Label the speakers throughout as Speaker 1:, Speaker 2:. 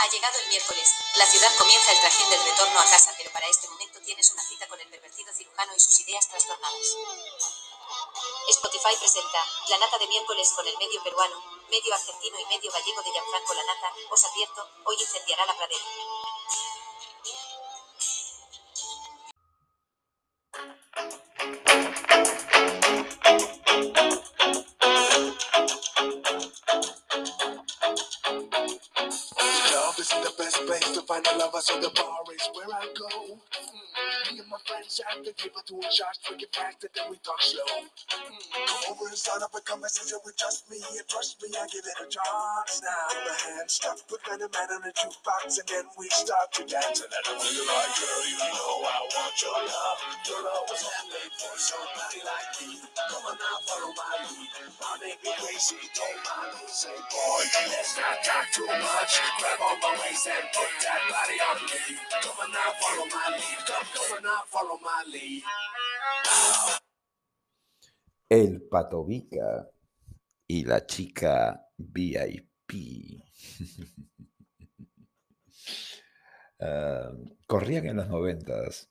Speaker 1: Ha llegado el miércoles. La ciudad comienza el trajín del retorno a casa, pero para este momento tienes una cita con el pervertido cirujano y sus ideas trastornadas. Spotify presenta La Nata de miércoles con el medio peruano, medio argentino y medio gallego de Gianfranco La Nata. Os advierto, hoy incendiará la pradera.
Speaker 2: So the bar is where I go. Mm. Me and my friends at the table doing shots, drinking fast, and then we talk slow. Mm. Come over and start up a conversation with just me, and trust me, I give it a chance. Now the hand stop, put that man on the jukebox, and then we start to dance. And I don't like, girl, you know I want your love. Your love was handmade for somebody like me. Come on now, follow my lead. My make crazy, take my lead, say, boy, let's not talk too much. Grab on my waist and put that body on me. Come on now, follow my lead. Come, come on now, follow my lead.
Speaker 3: El Patovica y la chica VIP. Ah, corrían en los noventas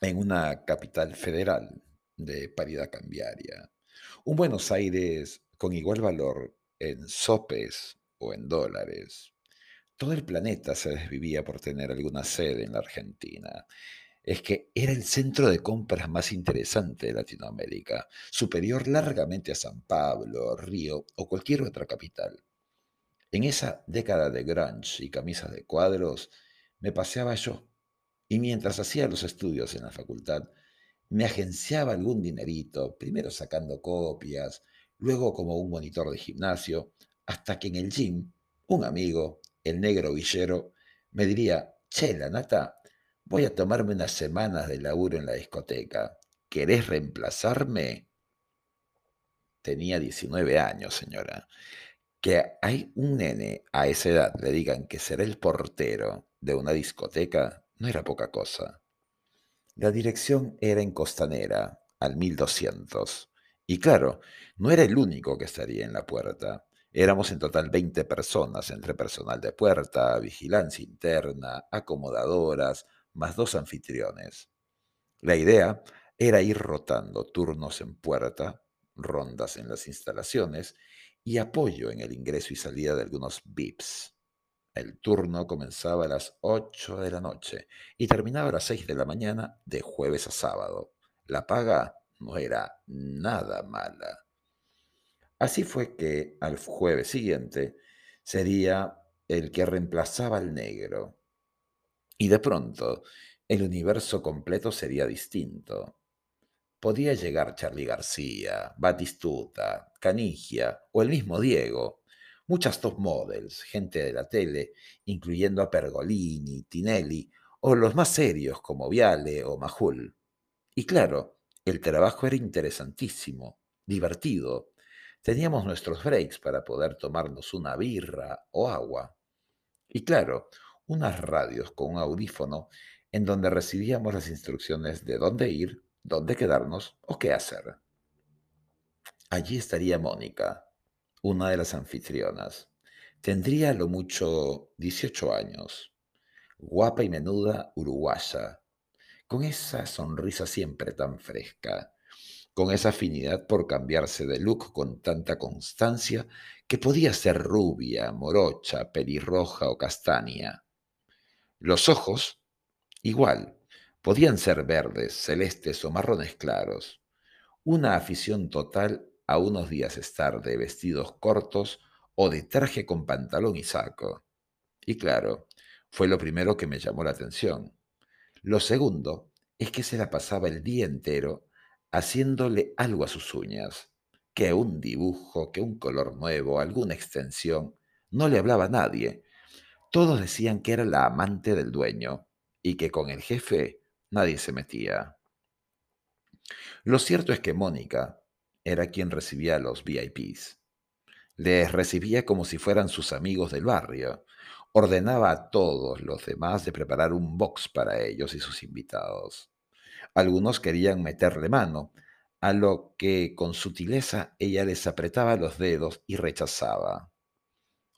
Speaker 3: en una capital federal de paridad cambiaria. Un Buenos Aires con igual valor en sopes o en dólares. Todo el planeta se desvivía por tener alguna sede en la Argentina. Es que era el centro de compras más interesante de Latinoamérica, superior largamente a San Pablo, Río o cualquier otra capital. En esa década de grunge y camisas de cuadros, me paseaba yo, y mientras hacía los estudios en la facultad, me agenciaba algún dinerito, primero sacando copias, luego como un monitor de gimnasio, hasta que en el gym, un amigo, el negro villero, me diría, che, la nata, voy a tomarme unas semanas de laburo en la discoteca. ¿Querés reemplazarme? Tenía 19 años, señora. Que hay un nene a esa edad le digan que será el portero de una discoteca no era poca cosa. La dirección era en Costanera, al 1200. Y claro, no era el único que estaría en la puerta. Éramos en total 20 personas, entre personal de puerta, vigilancia interna, acomodadoras, más dos anfitriones. La idea era ir rotando turnos en puerta, rondas en las instalaciones y apoyo en el ingreso y salida de algunos VIPs. El turno comenzaba a las 8 de la noche y terminaba a las 6 de la mañana de jueves a sábado. La paga no era nada mala. Así fue que al jueves siguiente sería el que reemplazaba al negro. Y de pronto el universo completo sería distinto. Podía llegar Charlie García, Batistuta, Canigia o el mismo Diego, muchas top models, gente de la tele, incluyendo a Pergolini, Tinelli o los más serios como Viale o Majul. Y claro, el trabajo era interesantísimo, divertido. Teníamos nuestros breaks para poder tomarnos una birra o agua. Y claro, unas radios con un audífono en donde recibíamos las instrucciones de dónde ir, dónde quedarnos o qué hacer. Allí estaría Mónica, una de las anfitrionas. Tendría lo mucho 18 años, guapa y menuda uruguaya, con esa sonrisa siempre tan fresca, con esa afinidad por cambiarse de look con tanta constancia que podía ser rubia, morocha, pelirroja o castaña. Los ojos, igual, podían ser verdes, celestes o marrones claros. Una afición total a unos días estar de vestidos cortos o de traje con pantalón y saco. Y claro, fue lo primero que me llamó la atención. Lo segundo es que se la pasaba el día entero haciéndole algo a sus uñas, que un dibujo, que un color nuevo, alguna extensión, no le hablaba a nadie. Todos decían que era la amante del dueño y que con el jefe nadie se metía. Lo cierto es que Mónica, era quien recibía a los VIPs. Les recibía como si fueran sus amigos del barrio. Ordenaba a todos los demás de preparar un box para ellos y sus invitados. Algunos querían meterle mano, a lo que con sutileza ella les apretaba los dedos y rechazaba.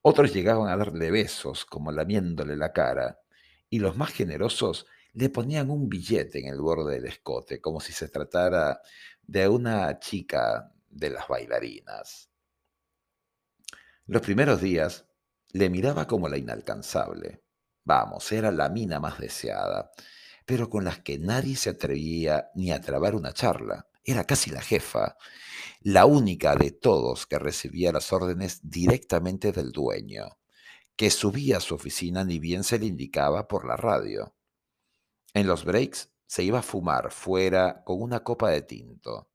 Speaker 3: Otros llegaban a darle besos, como lamiéndole la cara, y los más generosos le ponían un billete en el borde del escote, como si se tratara de una chica de las bailarinas. Los primeros días le miraba como la inalcanzable. Vamos, era la mina más deseada, pero con las que nadie se atrevía ni a trabar una charla. Era casi la jefa, la única de todos que recibía las órdenes directamente del dueño, que subía a su oficina ni bien se le indicaba por la radio. En los breaks se iba a fumar fuera con una copa de tinto.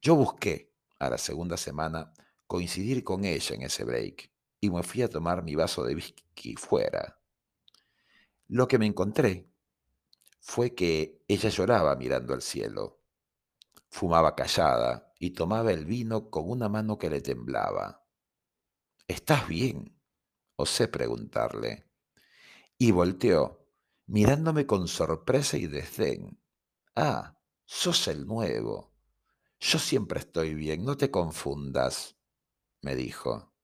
Speaker 3: Yo busqué, a la segunda semana, coincidir con ella en ese break y me fui a tomar mi vaso de whisky fuera. Lo que me encontré fue que ella lloraba mirando al cielo, fumaba callada y tomaba el vino con una mano que le temblaba. ¿Estás bien? osé preguntarle. Y volteó, mirándome con sorpresa y desdén. Ah, sos el nuevo. Yo siempre estoy bien, no te confundas, me dijo.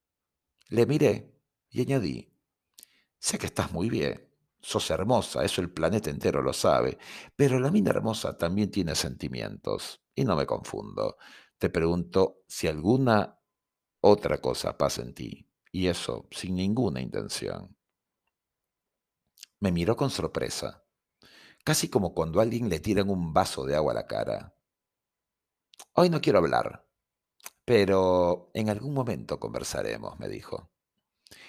Speaker 3: Le miré y añadí, sé que estás muy bien, sos hermosa, eso el planeta entero lo sabe, pero la mina hermosa también tiene sentimientos, y no me confundo. Te pregunto si alguna otra cosa pasa en ti, y eso sin ninguna intención. Me miró con sorpresa, casi como cuando a alguien le tiran un vaso de agua a la cara. Hoy no quiero hablar, pero en algún momento conversaremos, me dijo.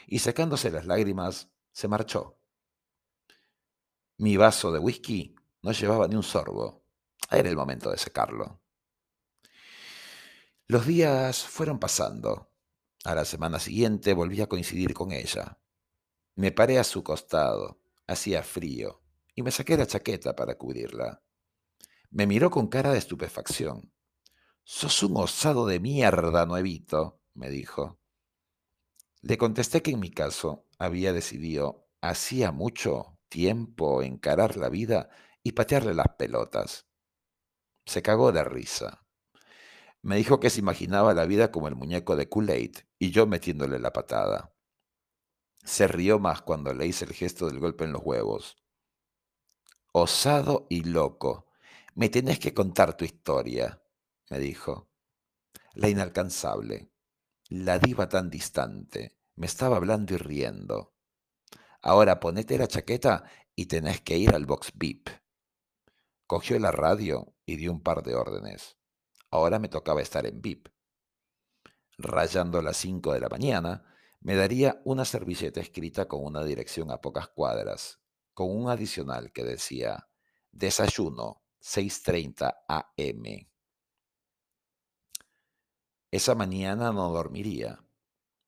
Speaker 3: Y secándose las lágrimas, se marchó. Mi vaso de whisky no llevaba ni un sorbo. Era el momento de secarlo. Los días fueron pasando. A la semana siguiente volví a coincidir con ella. Me paré a su costado. Hacía frío y me saqué la chaqueta para cubrirla. Me miró con cara de estupefacción. Sos un osado de mierda, nuevito, me dijo. Le contesté que en mi caso había decidido hacía mucho tiempo encarar la vida y patearle las pelotas. Se cagó de risa. Me dijo que se imaginaba la vida como el muñeco de Kool-Aid y yo metiéndole la patada. Se rió más cuando le hice el gesto del golpe en los huevos. Osado y loco. Me tenés que contar tu historia, me dijo. La inalcanzable, la diva tan distante, me estaba hablando y riendo. Ahora ponete la chaqueta y tenés que ir al box VIP. Cogió la radio y dio un par de órdenes. Ahora me tocaba estar en VIP. Rayando las 5 de la mañana, me daría una servilleta escrita con una dirección a pocas cuadras, con un adicional que decía Desayuno, 6.30 am. Esa mañana no dormiría.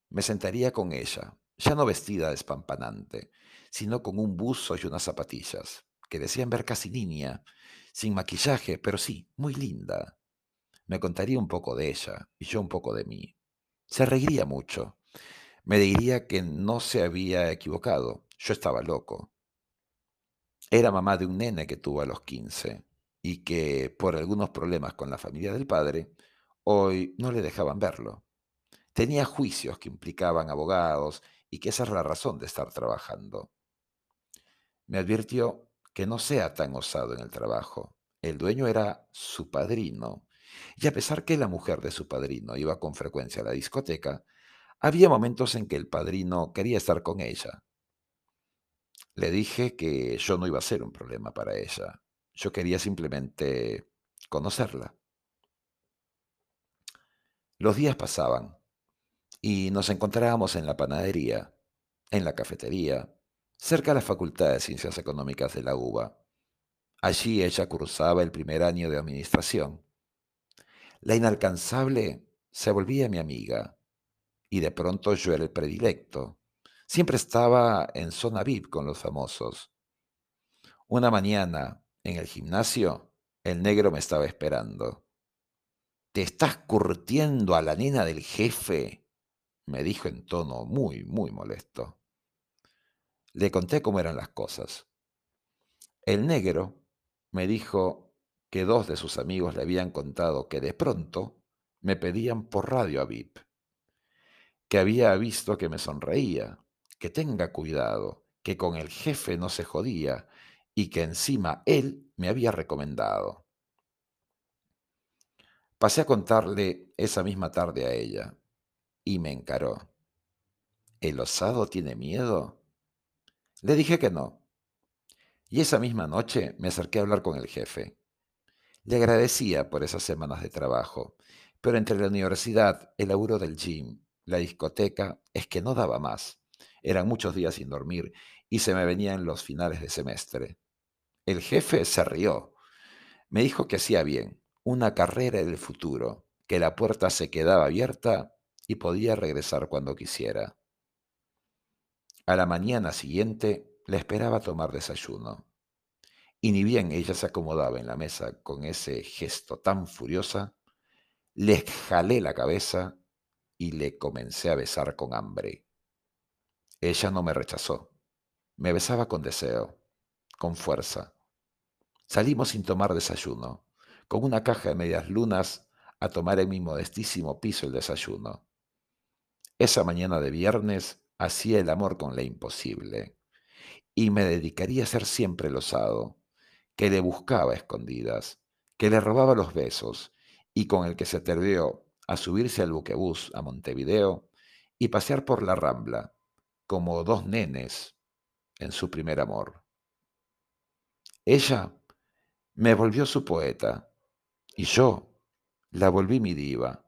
Speaker 3: Me sentaría con ella, ya no vestida despampanante, sino con un buzo y unas zapatillas, que decían ver casi niña, sin maquillaje, pero sí, muy linda. Me contaría un poco de ella y yo un poco de mí. Se reiría mucho. Me diría que no se había equivocado. Yo estaba loco. Era mamá de un nene que tuvo a los 15 y que, por algunos problemas con la familia del padre, hoy no le dejaban verlo. Tenía juicios que implicaban abogados y que esa es la razón de estar trabajando. Me advirtió que no sea tan osado en el trabajo. El dueño era su padrino y a pesar que la mujer de su padrino iba con frecuencia a la discoteca, había momentos en que el padrino quería estar con ella. Le dije que yo no iba a ser un problema para ella. Yo quería simplemente conocerla. Los días pasaban y nos encontrábamos en la panadería, en la cafetería, cerca de la Facultad de Ciencias Económicas de la UBA. Allí ella cursaba el primer año de administración la inalcanzable se volvía mi amiga y de pronto yo era el predilecto. Siempre estaba en zona VIP con los famosos. Una mañana, en el gimnasio, el negro me estaba esperando. ¿Te estás curtiendo a la nena del jefe? Me dijo en tono muy, muy molesto. Le conté cómo eran las cosas. El negro me dijo que dos de sus amigos le habían contado que de pronto me pedían por radio a VIP. que había visto que me sonreía, que tenga cuidado, que con el jefe no se jodía y que encima él me había recomendado. Pasé a contarle esa misma tarde a ella y me encaró. ¿El osado tiene miedo? Le dije que no. Y esa misma noche me acerqué a hablar con el jefe. Le agradecía por esas semanas de trabajo, pero entre la universidad, el laburo del gym, la discoteca, es que no daba más. Eran muchos días sin dormir y se me venían los finales de semestre. El jefe se rió. Me dijo que hacía bien, una carrera del futuro, que la puerta se quedaba abierta y podía regresar cuando quisiera. A la mañana siguiente le esperaba tomar desayuno. Y ni bien ella se acomodaba en la mesa con ese gesto tan furiosa, le jalé la cabeza y le comencé a besar con hambre. Ella no me rechazó. Me besaba con deseo, con fuerza. Salimos sin tomar desayuno, con una caja de medias lunas a tomar en mi modestísimo piso el desayuno. Esa mañana de viernes hacía el amor con la imposible y me dedicaría a ser siempre el osado, que le buscaba escondidas, que le robaba los besos y con el que se atrevió a subirse al buquebús a Montevideo y pasear por la Rambla, como dos nenes en su primer amor. Ella me volvió su poeta y yo la volví mi diva.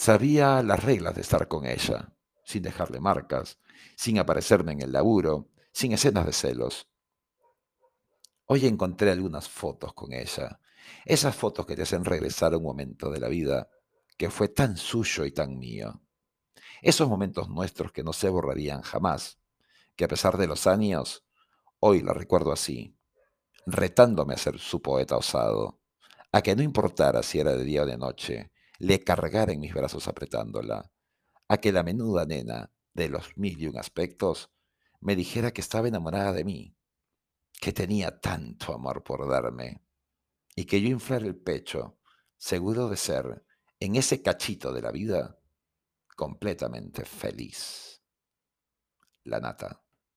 Speaker 3: Sabía las reglas de estar con ella, sin dejarle marcas, sin aparecerme en el laburo, sin escenas de celos. Hoy encontré algunas fotos con ella, esas fotos que te hacen regresar a un momento de la vida que fue tan suyo y tan mío. Esos momentos nuestros que no se borrarían jamás, que a pesar de los años, hoy la recuerdo así, retándome a ser su poeta osado, a que no importara si era de día o de noche, le cargara en mis brazos apretándola, a que la menuda nena de los mil y un aspectos me dijera que estaba enamorada de mí, que tenía tanto amor por darme, y que yo inflar el pecho, seguro de ser, en ese cachito de la vida, completamente feliz. La nata.